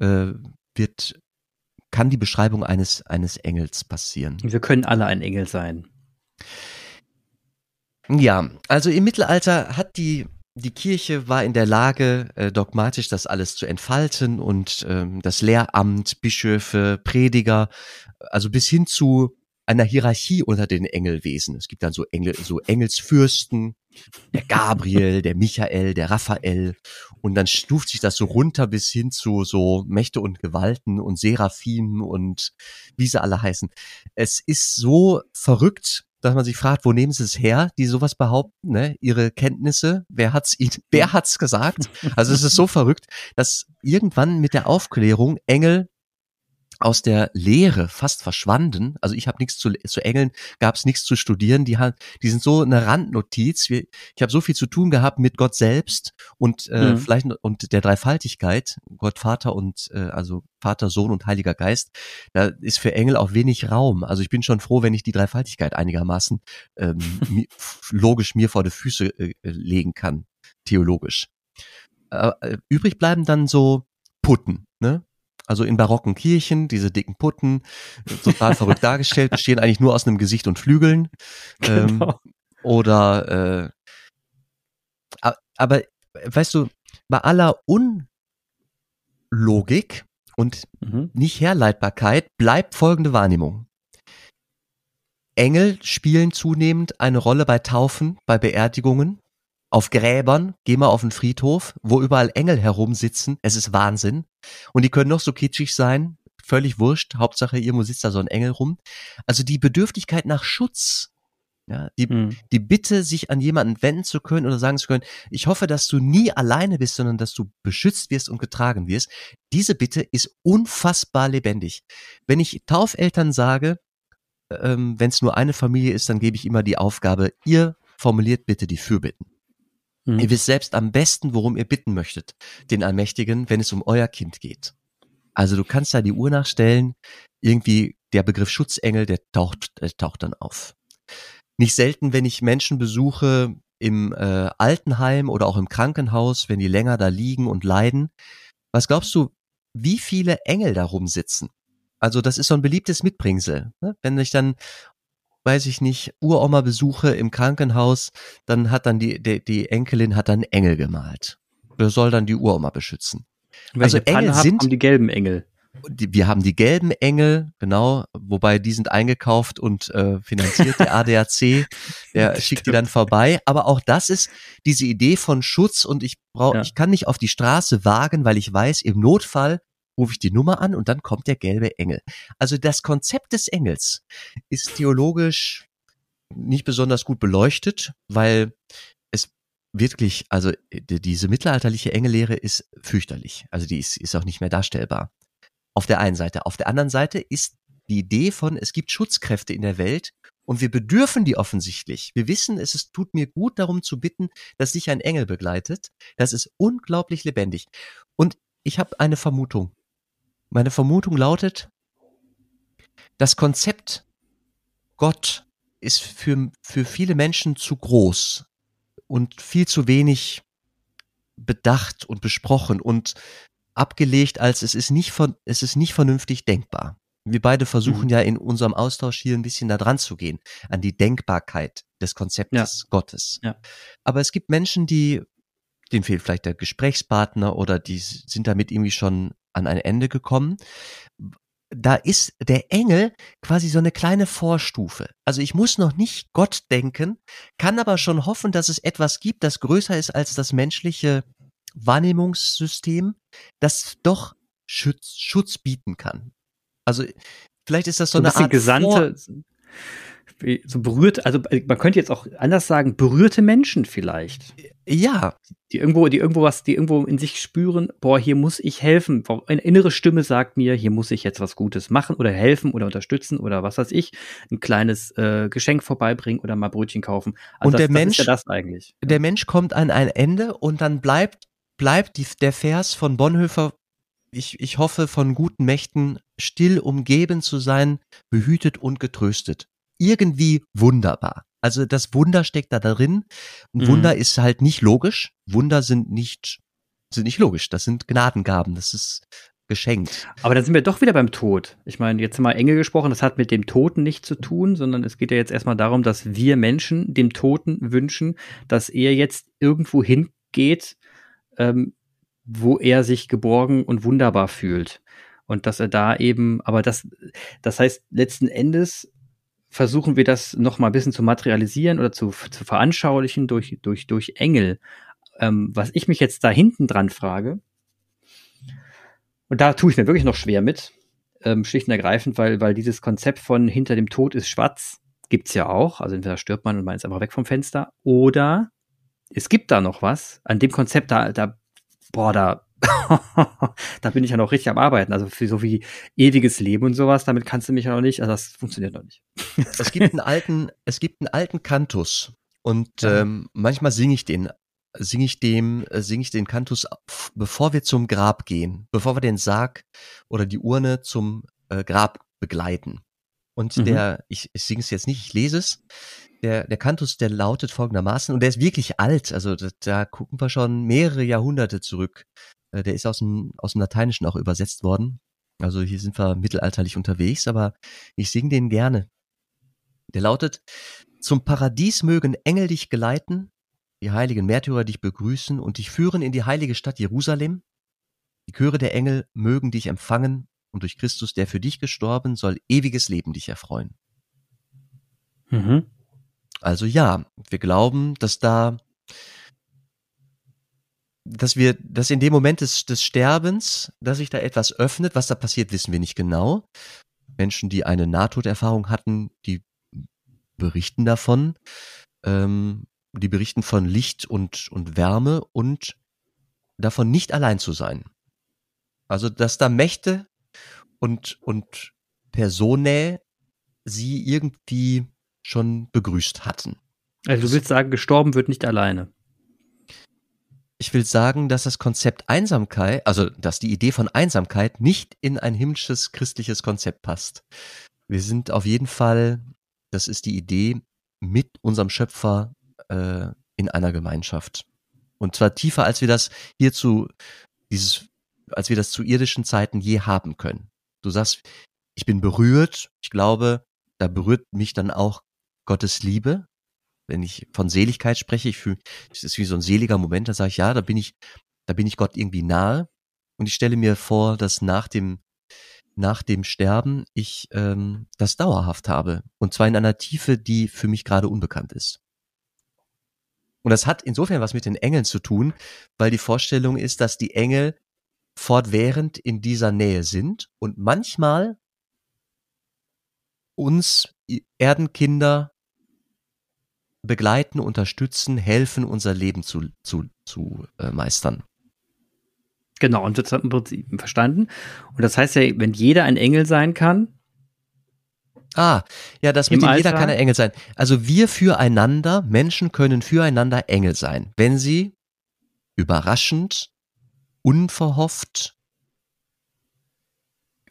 äh, wird, kann die Beschreibung eines, eines Engels passieren. Wir können alle ein Engel sein. Ja, also im Mittelalter hat die die Kirche war in der Lage, äh, dogmatisch das alles zu entfalten und ähm, das Lehramt, Bischöfe, Prediger, also bis hin zu einer Hierarchie unter den Engelwesen. Es gibt dann so Engel, so Engelsfürsten, der Gabriel, der Michael, der Raphael und dann stuft sich das so runter bis hin zu so Mächte und Gewalten und Seraphim und wie sie alle heißen. Es ist so verrückt, dass man sich fragt, wo nehmen sie es her, die sowas behaupten, ne? Ihre Kenntnisse, wer hat's ihnen, wer hat's gesagt? Also es ist so verrückt, dass irgendwann mit der Aufklärung Engel aus der Lehre fast verschwanden. Also ich habe nichts zu, zu Engeln, gab es nichts zu studieren. Die, hat, die sind so eine Randnotiz. Ich habe so viel zu tun gehabt mit Gott selbst und äh, mhm. vielleicht und der Dreifaltigkeit, Gott Vater und äh, also Vater, Sohn und Heiliger Geist. Da ist für Engel auch wenig Raum. Also ich bin schon froh, wenn ich die Dreifaltigkeit einigermaßen ähm, logisch mir vor die Füße äh, legen kann, theologisch. Äh, übrig bleiben dann so Putten, ne? Also in barocken Kirchen, diese dicken Putten, total verrückt dargestellt, bestehen eigentlich nur aus einem Gesicht und Flügeln. Ähm, genau. oder äh, aber weißt du, bei aller Unlogik und mhm. nicht Herleitbarkeit bleibt folgende Wahrnehmung. Engel spielen zunehmend eine Rolle bei Taufen, bei Beerdigungen, auf Gräbern, geh mal auf den Friedhof, wo überall Engel herumsitzen. Es ist Wahnsinn. Und die können noch so kitschig sein, völlig wurscht. Hauptsache, irgendwo sitzt da so ein Engel rum. Also die Bedürftigkeit nach Schutz, ja, die, hm. die Bitte, sich an jemanden wenden zu können oder sagen zu können, ich hoffe, dass du nie alleine bist, sondern dass du beschützt wirst und getragen wirst. Diese Bitte ist unfassbar lebendig. Wenn ich Taufeltern sage, ähm, wenn es nur eine Familie ist, dann gebe ich immer die Aufgabe, ihr formuliert bitte die Fürbitten. Mhm. Ihr wisst selbst am besten, worum ihr bitten möchtet, den Allmächtigen, wenn es um euer Kind geht. Also du kannst da die Uhr nachstellen, irgendwie der Begriff Schutzengel, der taucht, der taucht dann auf. Nicht selten, wenn ich Menschen besuche im äh, Altenheim oder auch im Krankenhaus, wenn die länger da liegen und leiden, was glaubst du, wie viele Engel da rumsitzen? Also das ist so ein beliebtes Mitbringsel. Ne? Wenn ich dann weiß ich nicht, Uroma besuche im Krankenhaus, dann hat dann die, die, die Enkelin hat dann Engel gemalt. Wer soll dann die Uroma beschützen? Wenn also Engel hab, sind haben die gelben Engel. Die, wir haben die gelben Engel, genau, wobei die sind eingekauft und äh, finanziert, der ADAC, der schickt die dann vorbei. Aber auch das ist diese Idee von Schutz und ich brauche, ja. ich kann nicht auf die Straße wagen, weil ich weiß, im Notfall rufe ich die Nummer an und dann kommt der gelbe Engel. Also das Konzept des Engels ist theologisch nicht besonders gut beleuchtet, weil es wirklich, also diese mittelalterliche Engellehre ist fürchterlich. Also die ist, ist auch nicht mehr darstellbar. Auf der einen Seite. Auf der anderen Seite ist die Idee von, es gibt Schutzkräfte in der Welt und wir bedürfen die offensichtlich. Wir wissen, es ist, tut mir gut darum zu bitten, dass sich ein Engel begleitet. Das ist unglaublich lebendig. Und ich habe eine Vermutung. Meine Vermutung lautet, das Konzept Gott ist für, für viele Menschen zu groß und viel zu wenig bedacht und besprochen und abgelegt als es ist nicht, es ist nicht vernünftig denkbar. Wir beide versuchen mhm. ja in unserem Austausch hier ein bisschen da dran zu gehen, an die Denkbarkeit des Konzeptes ja. Gottes. Ja. Aber es gibt Menschen, die, denen fehlt vielleicht der Gesprächspartner oder die sind damit irgendwie schon an ein Ende gekommen. Da ist der Engel quasi so eine kleine Vorstufe. Also ich muss noch nicht Gott denken, kann aber schon hoffen, dass es etwas gibt, das größer ist als das menschliche Wahrnehmungssystem, das doch Schutz, Schutz bieten kann. Also vielleicht ist das so, so ein eine Art Gesandte, so berührt, also äh, man könnte jetzt auch anders sagen, berührte Menschen vielleicht. Ja. Die irgendwo, die irgendwo was, die irgendwo in sich spüren, boah, hier muss ich helfen. Eine innere Stimme sagt mir, hier muss ich jetzt was Gutes machen oder helfen oder unterstützen oder was weiß ich, ein kleines äh, Geschenk vorbeibringen oder mal Brötchen kaufen. Also und das, der das Mensch, ja das eigentlich. Der Mensch kommt an ein Ende und dann bleibt, bleibt die, der Vers von Bonhoeffer ich, ich hoffe, von guten Mächten still umgeben zu sein, behütet und getröstet irgendwie wunderbar. Also das Wunder steckt da drin. Ein mhm. Wunder ist halt nicht logisch. Wunder sind nicht, sind nicht logisch. Das sind Gnadengaben. Das ist geschenkt. Aber dann sind wir doch wieder beim Tod. Ich meine, jetzt haben wir Engel gesprochen, das hat mit dem Toten nichts zu tun, sondern es geht ja jetzt erstmal darum, dass wir Menschen dem Toten wünschen, dass er jetzt irgendwo hin geht, ähm, wo er sich geborgen und wunderbar fühlt. Und dass er da eben, aber das, das heißt, letzten Endes versuchen wir das noch mal ein bisschen zu materialisieren oder zu, zu veranschaulichen durch, durch, durch Engel. Ähm, was ich mich jetzt da hinten dran frage, und da tue ich mir wirklich noch schwer mit, ähm, schlicht und ergreifend, weil, weil dieses Konzept von hinter dem Tod ist schwarz gibt's ja auch. Also entweder stirbt man und man ist einfach weg vom Fenster. Oder es gibt da noch was. An dem Konzept, da, da boah, da, da bin ich ja noch richtig am Arbeiten. Also für so wie ewiges Leben und sowas, damit kannst du mich ja noch nicht, also das funktioniert noch nicht. es gibt einen alten, es gibt einen alten Kantus und ähm, manchmal singe ich den, singe ich dem, äh, singe ich den Kantus, bevor wir zum Grab gehen, bevor wir den Sarg oder die Urne zum äh, Grab begleiten. Und mhm. der, ich, ich singe es jetzt nicht, ich lese es. Der, der Kantus, der lautet folgendermaßen, und der ist wirklich alt, also da, da gucken wir schon mehrere Jahrhunderte zurück. Äh, der ist aus dem, aus dem Lateinischen auch übersetzt worden. Also hier sind wir mittelalterlich unterwegs, aber ich singe den gerne. Der lautet, zum Paradies mögen Engel dich geleiten, die heiligen Märtyrer dich begrüßen und dich führen in die heilige Stadt Jerusalem. Die Chöre der Engel mögen dich empfangen und durch Christus, der für dich gestorben, soll ewiges Leben dich erfreuen. Mhm. Also ja, wir glauben, dass da, dass wir, dass in dem Moment des, des Sterbens, dass sich da etwas öffnet, was da passiert, wissen wir nicht genau. Menschen, die eine Nahtoderfahrung hatten, die berichten davon, ähm, die berichten von Licht und, und Wärme und davon nicht allein zu sein. Also, dass da Mächte und, und Personae sie irgendwie schon begrüßt hatten. Also du willst sagen, gestorben wird nicht alleine. Ich will sagen, dass das Konzept Einsamkeit, also dass die Idee von Einsamkeit nicht in ein himmlisches christliches Konzept passt. Wir sind auf jeden Fall, das ist die Idee, mit unserem Schöpfer äh, in einer Gemeinschaft. Und zwar tiefer, als wir das hierzu, dieses, als wir das zu irdischen Zeiten je haben können. Du sagst, ich bin berührt. Ich glaube, da berührt mich dann auch Gottes Liebe. Wenn ich von Seligkeit spreche, ich fühle, es ist wie so ein seliger Moment, da sage ich, ja, da bin ich, da bin ich Gott irgendwie nahe. Und ich stelle mir vor, dass nach dem, nach dem Sterben ich ähm, das dauerhaft habe. Und zwar in einer Tiefe, die für mich gerade unbekannt ist. Und das hat insofern was mit den Engeln zu tun, weil die Vorstellung ist, dass die Engel fortwährend in dieser Nähe sind und manchmal uns Erdenkinder begleiten, unterstützen, helfen, unser Leben zu, zu, zu äh, meistern. Genau, und das hat im Prinzip verstanden. Und das heißt ja, wenn jeder ein Engel sein kann. Ah, ja, das mit dem jeder kann ein Engel sein. Also wir füreinander, Menschen können füreinander Engel sein, wenn sie überraschend unverhofft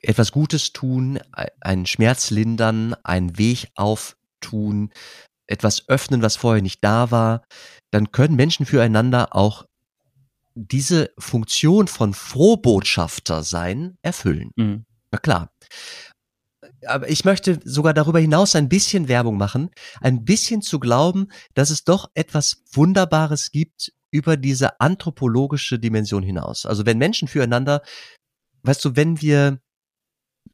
etwas Gutes tun, einen Schmerz lindern, einen Weg auftun, etwas öffnen, was vorher nicht da war, dann können Menschen füreinander auch diese Funktion von Frohbotschafter sein erfüllen. Mhm. Na klar. Aber ich möchte sogar darüber hinaus ein bisschen Werbung machen, ein bisschen zu glauben, dass es doch etwas Wunderbares gibt über diese anthropologische Dimension hinaus. Also wenn Menschen füreinander, weißt du, wenn wir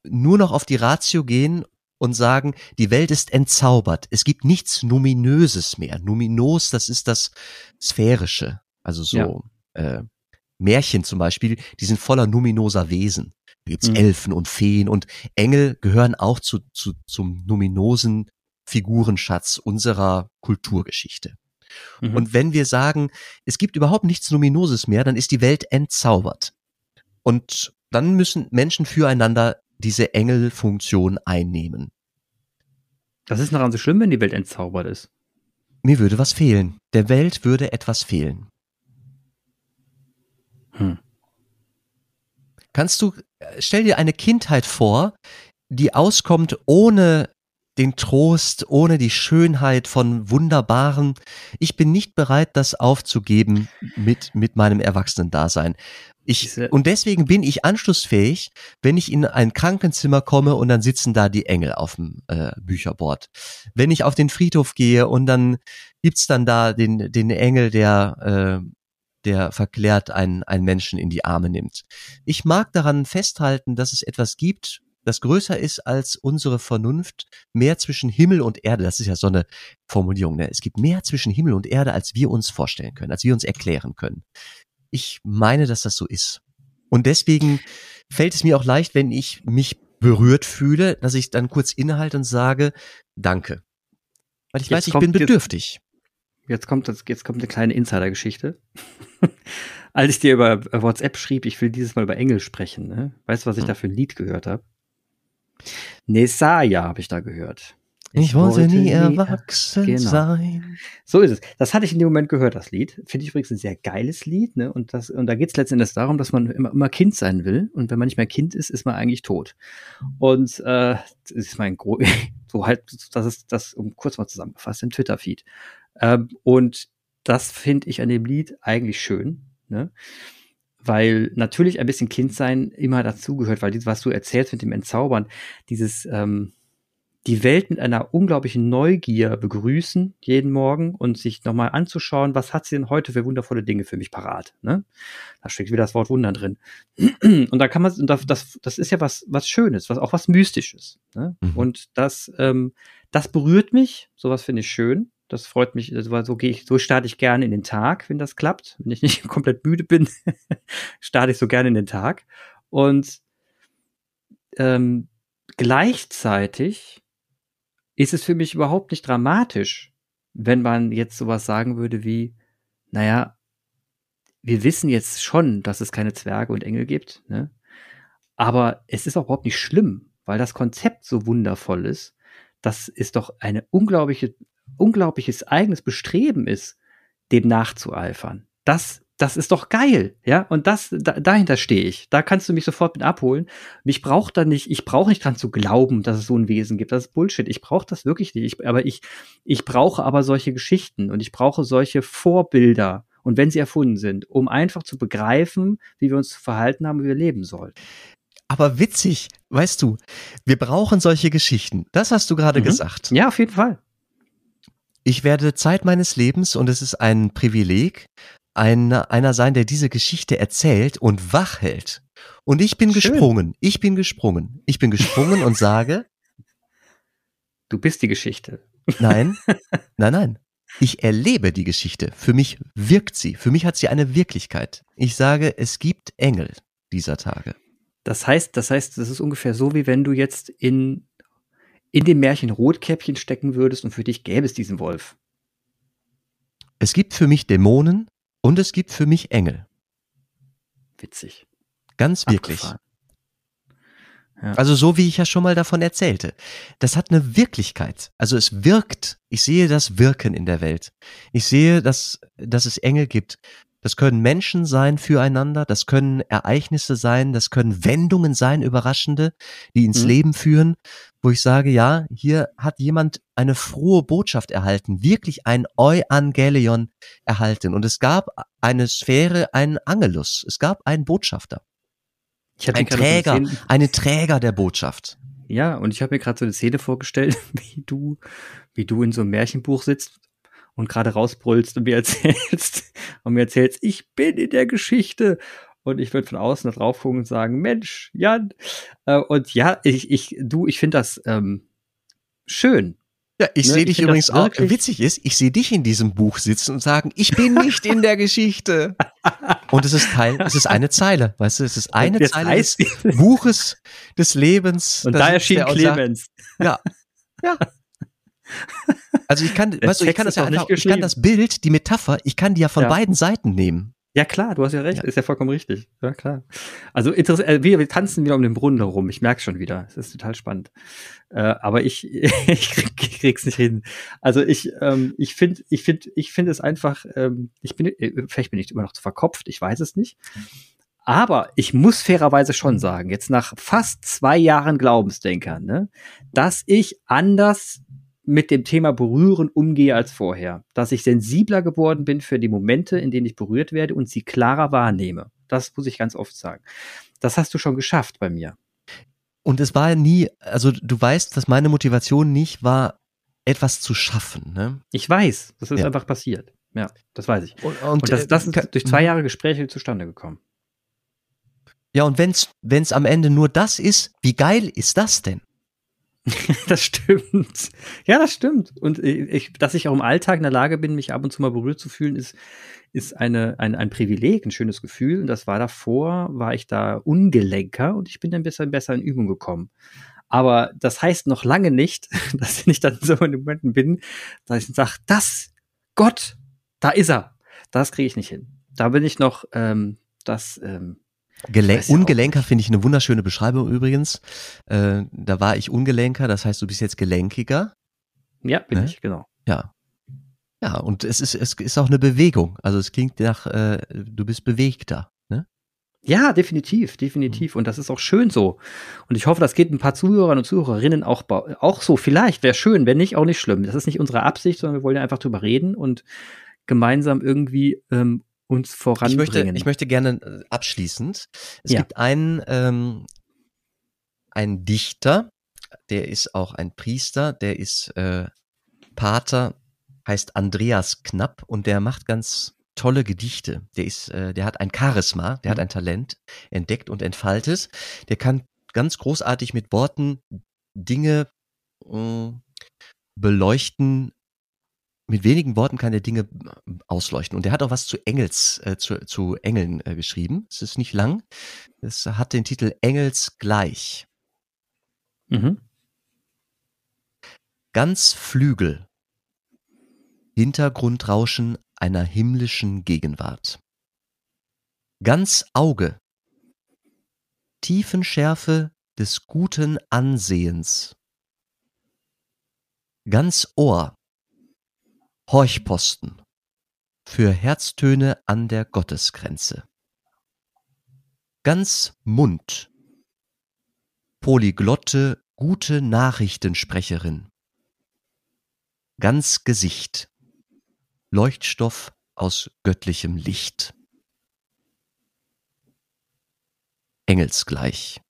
nur noch auf die Ratio gehen und sagen, die Welt ist entzaubert, es gibt nichts Numinöses mehr. Numinos, das ist das Sphärische. Also so ja. äh, Märchen zum Beispiel, die sind voller numinoser Wesen. Da gibt's mhm. Elfen und Feen und Engel gehören auch zu, zu, zum numinosen Figurenschatz unserer Kulturgeschichte. Mhm. Und wenn wir sagen, es gibt überhaupt nichts Numinoses mehr, dann ist die Welt entzaubert. Und dann müssen Menschen füreinander diese Engelfunktion einnehmen. Das ist daran so schlimm, wenn die Welt entzaubert ist. Mir würde was fehlen. Der Welt würde etwas fehlen. Hm. Kannst du, stell dir eine Kindheit vor, die auskommt ohne den Trost, ohne die Schönheit von wunderbaren. Ich bin nicht bereit, das aufzugeben mit, mit meinem Erwachsenen-Dasein. Ich, und deswegen bin ich anschlussfähig, wenn ich in ein Krankenzimmer komme und dann sitzen da die Engel auf dem äh, Bücherbord. Wenn ich auf den Friedhof gehe und dann gibt's dann da den, den Engel, der, äh, der verklärt einen, einen Menschen in die Arme nimmt. Ich mag daran festhalten, dass es etwas gibt, das größer ist als unsere Vernunft, mehr zwischen Himmel und Erde. Das ist ja so eine Formulierung. Ne? Es gibt mehr zwischen Himmel und Erde, als wir uns vorstellen können, als wir uns erklären können. Ich meine, dass das so ist. Und deswegen fällt es mir auch leicht, wenn ich mich berührt fühle, dass ich dann kurz innehalte und sage, danke. Weil ich jetzt weiß, ich bin bedürftig. Jetzt, jetzt kommt, jetzt kommt eine kleine Insider-Geschichte. Als ich dir über WhatsApp schrieb, ich will dieses Mal über Engel sprechen, ne? weißt du, was ich hm. da für ein Lied gehört habe? Nesaya habe ich da gehört. Ich, wollte, wollte, nie erwachsen genau. sein. So ist es. Das hatte ich in dem Moment gehört, das Lied. Finde ich übrigens ein sehr geiles Lied. Ne? Und, das, und da geht es letztendlich darum, dass man immer, immer Kind sein will. Und wenn man nicht mehr Kind ist, ist man eigentlich tot. Und äh, das ist mein Gro so halt, das ist das, um kurz mal zusammengefasst, im Twitter-Feed. Ähm, und das finde ich an dem Lied eigentlich schön. Ne? Weil natürlich ein bisschen Kind sein immer dazugehört, weil dieses, was du erzählst mit dem Entzaubern, dieses ähm, die Welt mit einer unglaublichen Neugier begrüßen jeden Morgen und sich nochmal anzuschauen, was hat sie denn heute für wundervolle Dinge für mich parat. Ne? Da steckt wieder das Wort Wunder drin. Und da kann man, das, das, das ist ja was, was Schönes, was auch was Mystisches. Ne? Mhm. Und das, ähm, das berührt mich, sowas finde ich schön. Das freut mich, also so gehe ich, so starte ich gerne in den Tag, wenn das klappt. Wenn ich nicht komplett müde bin, starte ich so gerne in den Tag. Und ähm, gleichzeitig ist es für mich überhaupt nicht dramatisch, wenn man jetzt sowas sagen würde wie, naja, wir wissen jetzt schon, dass es keine Zwerge und Engel gibt, ne? aber es ist auch überhaupt nicht schlimm, weil das Konzept so wundervoll ist. Das ist doch eine unglaubliche unglaubliches eigenes Bestreben ist, dem nachzueifern. Das, das ist doch geil, ja. Und das, da, dahinter stehe ich. Da kannst du mich sofort mit abholen. Mich braucht da nicht, ich brauche nicht dran zu glauben, dass es so ein Wesen gibt. Das ist Bullshit. Ich brauche das wirklich nicht. Ich, aber ich, ich brauche aber solche Geschichten und ich brauche solche Vorbilder. Und wenn sie erfunden sind, um einfach zu begreifen, wie wir uns zu verhalten haben, wie wir leben sollen. Aber witzig, weißt du, wir brauchen solche Geschichten. Das hast du gerade mhm. gesagt. Ja, auf jeden Fall. Ich werde Zeit meines Lebens, und es ist ein Privileg, ein, einer sein, der diese Geschichte erzählt und wach hält. Und ich bin Schön. gesprungen. Ich bin gesprungen. Ich bin gesprungen und sage. Du bist die Geschichte. Nein, nein, nein. Ich erlebe die Geschichte. Für mich wirkt sie. Für mich hat sie eine Wirklichkeit. Ich sage, es gibt Engel dieser Tage. Das heißt, das heißt, das ist ungefähr so, wie wenn du jetzt in in dem Märchen Rotkäppchen stecken würdest und für dich gäbe es diesen Wolf? Es gibt für mich Dämonen und es gibt für mich Engel. Witzig. Ganz wirklich. Ja. Also so wie ich ja schon mal davon erzählte. Das hat eine Wirklichkeit. Also es wirkt. Ich sehe das Wirken in der Welt. Ich sehe, dass, dass es Engel gibt. Das können Menschen sein füreinander, das können Ereignisse sein, das können Wendungen sein, überraschende, die ins mhm. Leben führen, wo ich sage, ja, hier hat jemand eine frohe Botschaft erhalten, wirklich ein Euangelion erhalten. Und es gab eine Sphäre, einen Angelus, es gab einen Botschafter. ein Träger, eine Träger der Botschaft. Ja, und ich habe mir gerade so eine Szene vorgestellt, wie du, wie du in so einem Märchenbuch sitzt und gerade rausbrüllst und mir erzählst und mir erzählst, ich bin in der Geschichte. Und ich würde von außen drauf gucken und sagen, Mensch, Jan. Äh, und ja, ich, ich, du, ich finde das ähm, schön. Ja, ich ne, sehe dich übrigens auch, witzig ist, ich sehe dich in diesem Buch sitzen und sagen, ich bin nicht in der Geschichte. Und es ist Teil, es ist eine Zeile, weißt du, es ist eine Zeile des Buches des Lebens. Und da erschien Clemens. Ja, ja. Also ich kann, weißt du, ich kann das ja einfach, ich kann das Bild, die Metapher, ich kann die ja von ja. beiden Seiten nehmen. Ja klar, du hast ja recht, ja. ist ja vollkommen richtig. Ja klar. Also interessant, äh, wir, wir tanzen wieder um den Brunnen herum. Ich merke schon wieder, es ist total spannend. Äh, aber ich, ich, krieg, ich krieg's nicht hin. Also ich, ähm, ich finde, ich finde, ich finde es einfach. Ähm, ich bin, äh, vielleicht bin ich immer noch zu verkopft. Ich weiß es nicht. Aber ich muss fairerweise schon sagen, jetzt nach fast zwei Jahren Glaubensdenkern, ne, dass ich anders mit dem Thema Berühren umgehe als vorher. Dass ich sensibler geworden bin für die Momente, in denen ich berührt werde und sie klarer wahrnehme. Das muss ich ganz oft sagen. Das hast du schon geschafft bei mir. Und es war nie, also du weißt, dass meine Motivation nicht war, etwas zu schaffen. Ne? Ich weiß, das ist ja. einfach passiert. Ja, das weiß ich. Und, Und das, äh, das ist ka- durch zwei Jahre Gespräche zustande gekommen. Ja, und wenn's, wenn's am Ende nur das ist, wie geil ist das denn? Das stimmt. Ja, das stimmt. Und ich, dass ich auch im Alltag in der Lage bin, mich ab und zu mal berührt zu fühlen, ist, ist eine, ein, ein Privileg, ein schönes Gefühl. Und das war davor, war ich da ungelenker und ich bin dann besser, besser in Übung gekommen. Aber das heißt noch lange nicht, dass ich dann so in den Momenten bin, dass ich sage, das, Gott, da ist er. Das kriege ich nicht hin. Da bin ich noch, ähm, das, ähm, Gelen Ungelenker finde ich eine wunderschöne Beschreibung übrigens. Äh, da war ich Ungelenker, das heißt, du bist jetzt gelenkiger. ja, bin Ne? ich, genau. Ja. Ja, und es ist, es ist auch eine Bewegung. Also es klingt nach, äh, du bist bewegter. Ne? Ja, definitiv, definitiv. Und das ist auch schön so. Und ich hoffe, das geht ein paar Zuhörern und Zuhörerinnen auch, auch so. Vielleicht wäre schön, wenn nicht, auch nicht schlimm. Das ist nicht unsere Absicht, sondern wir wollen ja einfach drüber reden und gemeinsam irgendwie ähm, uns Ich voranbringen. möchte, ich möchte gerne äh, abschließend. Es Ja. gibt einen, ähm, einen Dichter, der ist auch ein Priester, der ist äh, Pater, heißt Andreas Knapp und der macht ganz tolle Gedichte. Der ist, äh, der hat ein Charisma, der hat ein Talent entdeckt und entfaltet. Der kann ganz großartig mit Worten Dinge mh, beleuchten. Mit wenigen Worten kann er Dinge ausleuchten. Und er hat auch was zu Engels, äh, zu, zu Engeln äh, geschrieben. Es ist nicht lang. Es hat den Titel Engels gleich. Mhm. Ganz Flügel. Hintergrundrauschen einer himmlischen Gegenwart. Ganz Auge. Tiefenschärfe des guten Ansehens. Ganz Ohr. Horchposten. Für Herztöne an der Gottesgrenze. Ganz Mund. Polyglotte, gute Nachrichtensprecherin. Ganz Gesicht. Leuchtstoff aus göttlichem Licht. Engelsgleich.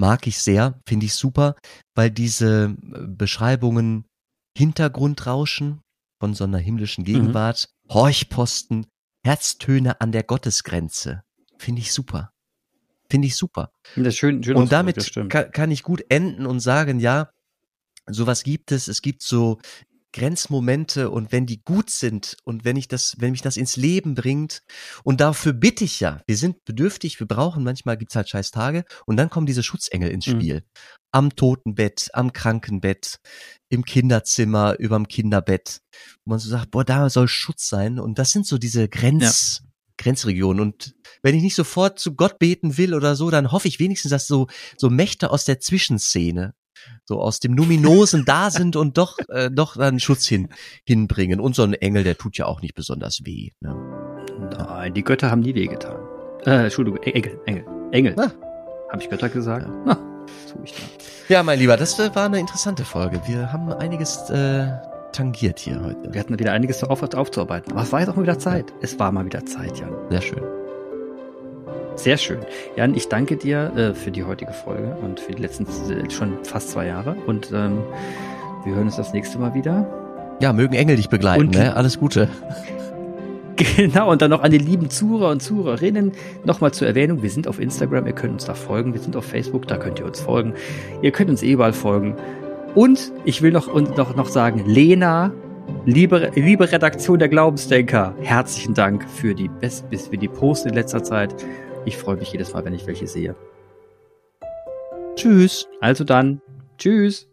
Mag ich sehr, finde ich super, weil diese äh, Beschreibungen Hintergrundrauschen von so einer himmlischen Gegenwart, Horchposten, Herztöne an der Gottesgrenze, finde ich super. Finde ich super. Schön, schön Und damit kann, kann ich gut enden und sagen, ja, sowas gibt es. Es gibt so Grenzmomente und wenn die gut sind und wenn ich das, wenn mich das ins Leben bringt. Und dafür bitte ich ja, wir sind bedürftig, wir brauchen, manchmal gibt's halt scheiß Tage und dann kommen diese Schutzengel ins Mhm. Spiel. Am Totenbett, am Krankenbett, im Kinderzimmer, überm Kinderbett, wo man so sagt, boah, da soll Schutz sein. Und das sind so diese Grenz, Grenzregionen. Und wenn ich nicht sofort zu Gott beten will oder so, dann hoffe ich wenigstens, dass so, so Mächte aus der Zwischenszene, so aus dem Numinosen da sind und doch, äh, doch dann Schutz hin, hinbringen. Und so ein Engel, der tut ja auch nicht besonders weh. Ne? Nein, die Götter haben nie wehgetan. Äh, Entschuldigung, Engel, Engel, Engel. Ah. Habe ich Götter gesagt? Na, was tue ich da? Ja, mein Lieber, das äh, war eine interessante Folge. Wir haben einiges äh, tangiert hier heute. Wir hatten wieder einiges auf, aufzuarbeiten. Aber es war jetzt auch mal wieder Zeit. Es war mal wieder Zeit, Jan. Sehr schön. Sehr schön. Jan, ich danke dir äh, für die heutige Folge und für die letzten äh, schon fast zwei Jahre. Und ähm, wir hören uns das nächste Mal wieder. Ja, mögen Engel dich begleiten, Und- ne? Alles Gute. Genau, und dann noch an die lieben Zuhörer und Zuhörerinnen nochmal zur Erwähnung, wir sind auf Instagram, ihr könnt uns da folgen, wir sind auf Facebook, da könnt ihr uns folgen. Ihr könnt uns eh überall folgen. Und ich will noch, und noch, noch sagen, Lena, liebe, liebe Redaktion der Glaubensdenker, herzlichen Dank für die Best, für die Posts in letzter Zeit. Ich freue mich jedes Mal, wenn ich welche sehe. Tschüss. Also dann, tschüss.